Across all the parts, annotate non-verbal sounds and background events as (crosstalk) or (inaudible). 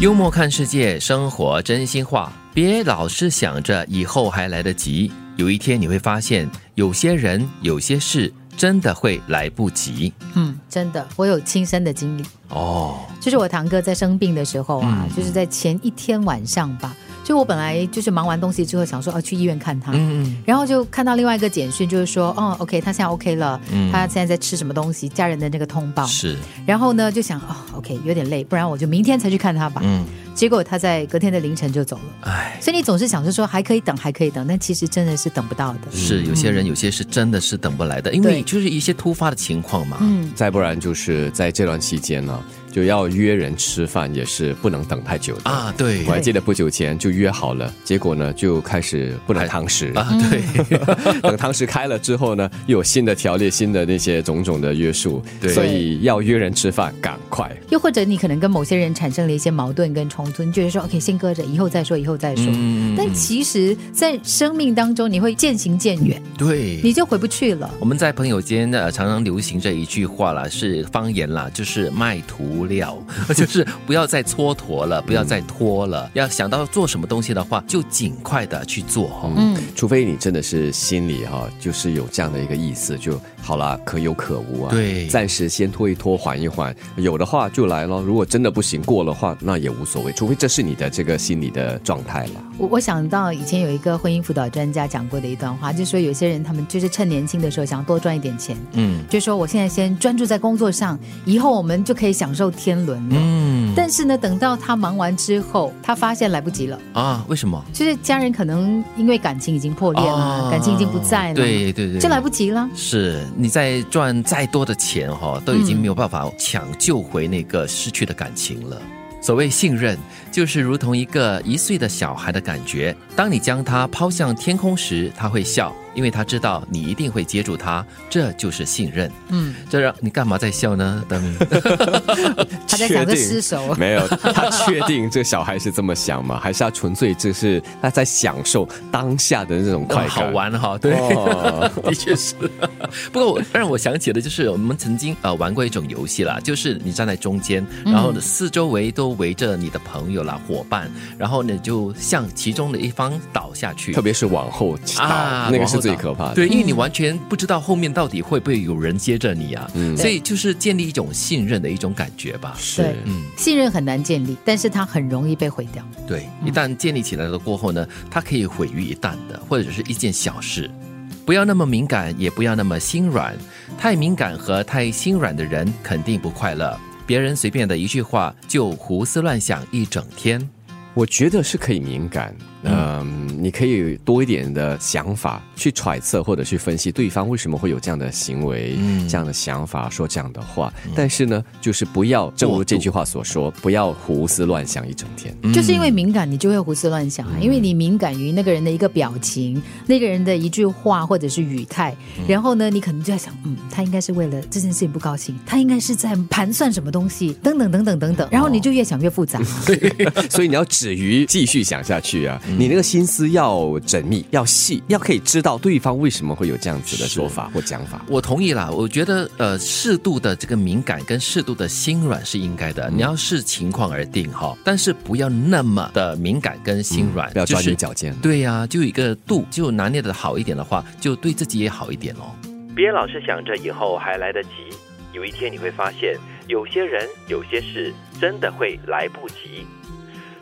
幽默看世界，生活真心话。别老是想着以后还来得及，有一天你会发现，有些人、有些事真的会来不及。嗯，真的，我有亲身的经历。哦，就是我堂哥在生病的时候啊，嗯就是在前一天晚上吧，就我本来就是忙完东西之后想说哦去医院看他，嗯。然后就看到另外一个简讯，就是说哦 OK 他现在 OK 了，嗯。他现在在吃什么东西，家人的那个通报。是，然后呢就想哦 OK 有点累，不然我就明天才去看他吧。嗯，结果他在隔天的凌晨就走了。哎，所以你总是想着说还可以等，还可以等，但其实真的是等不到的。是有些人、有些是真的是等不来的，因为就是一些突发的情况嘛。嗯，再不然就是在这段期间呢，就要约人吃饭，也是不能等太久的。啊，对我还记得不久前就约好了，结果呢就开始不能堂食啊，对，(laughs) 等堂食开了之后呢，又有新的条例、新的那些种种的约束，对所以要约人吃饭，赶快。又或者你可能跟某些人产生了一些矛盾跟冲突，你觉得说 OK 先搁着，以后再说，以后再说。嗯但其实，在生命当中，你会渐行渐远，对，你就回不去了。我们在朋友间呃常常流行这一句话啦，是方言啦，就是卖涂料，(laughs) 就是不要再蹉跎了，不要再拖了，要想到做什么东西的话，就尽快的去做哦。嗯，除非你真的是心里哈、就是有这样的一个意思，就好啦，可有可无啊。对暂时先拖一拖，缓一缓，有的话就来咯。如果真的不行过的话，那也无所谓，除非这是你的这个心理的状态了。我我想到以前有一个婚姻辅导专家讲过的一段话，就是说有些人他们就是趁年轻的时候想多赚一点钱，嗯就说我现在先专注在工作上，以后我们就可以享受天伦了。嗯但是呢，等到他忙完之后，他发现来不及了，啊，为什么？就是家人可能因为感情已经破裂了，啊感情已经不在了，对对对，就来不及了。是你再赚再多的钱哈、都已经没有办法抢救回那个失去的感情了。所谓信任，就是如同一个一岁的小孩的感觉。当你将他抛向天空时，他会笑，因为他知道你一定会接住他，这就是信任。嗯，这让你干嘛在笑呢？德明，(laughs) 他在想着确定失手。没有，他确定这小孩是这么想吗？还是他纯粹只是他在享受当下的那种快感？好玩哈，对。哦 (laughs) 的确是，不过我让我想起的就是我们曾经呃玩过一种游戏啦，就是你站在中间，然后呢四周围都围着你的朋友啦、伙伴，然后呢就向其中的一方倒下去特。别是往后倒，那个是最可怕的。对，因为你完全不知道后面到底会不会有人接着你啊，嗯所以就是建立一种信任的一种感觉吧。是嗯，信任很难建立，但是它很容易被毁掉。对，一旦建立起来了过后呢，它可以毁于一旦的，或者是一件小事。不要那么敏感，也不要那么心软。太敏感和太心软的人肯定不快乐。别人随便的一句话就胡思乱想一整天。我觉得是可以敏感，嗯、你可以多一点的想法去揣测或者去分析对方为什么会有这样的行为、嗯。这样的想法、说这样的话。但是呢，就是不要，正如这句话所说，不要胡思乱想一整天。就是因为敏感，你就会胡思乱想啊，因为你敏感于那个人的一个表情、那个人的一句话或者是语态，然后呢，你可能就在想，嗯，他应该是为了这件事情不高兴，他应该是在盘算什么东西，等等等等等等，然后你就越想越复杂。(laughs) 所以你要止于继续想下去啊，你那个心思要缜密、要细，要可以知道对方为什么会有这样子的说法或讲法。我同意啦，我觉得呃，适度的这个敏感跟适度的心软是应该的，你要视情况而定哈，但是不要那么的敏感跟心软，不要钻就是牛角尖。对呀、就一个度，就拿捏的好一点的话，就对自己也好一点哦。别老是想着以后还来得及，有一天你会发现，有些人、有些事真的会来不及。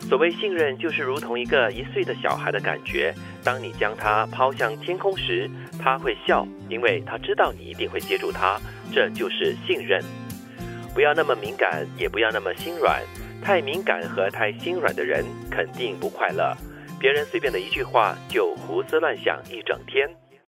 所谓信任，就是如同一个一岁的小孩的感觉。当你将他抛向天空时，他会笑，因为他知道你一定会接住他，这就是信任。不要那么敏感，也不要那么心软。太敏感和太心软的人肯定不快乐。别人随便的一句话就胡思乱想一整天。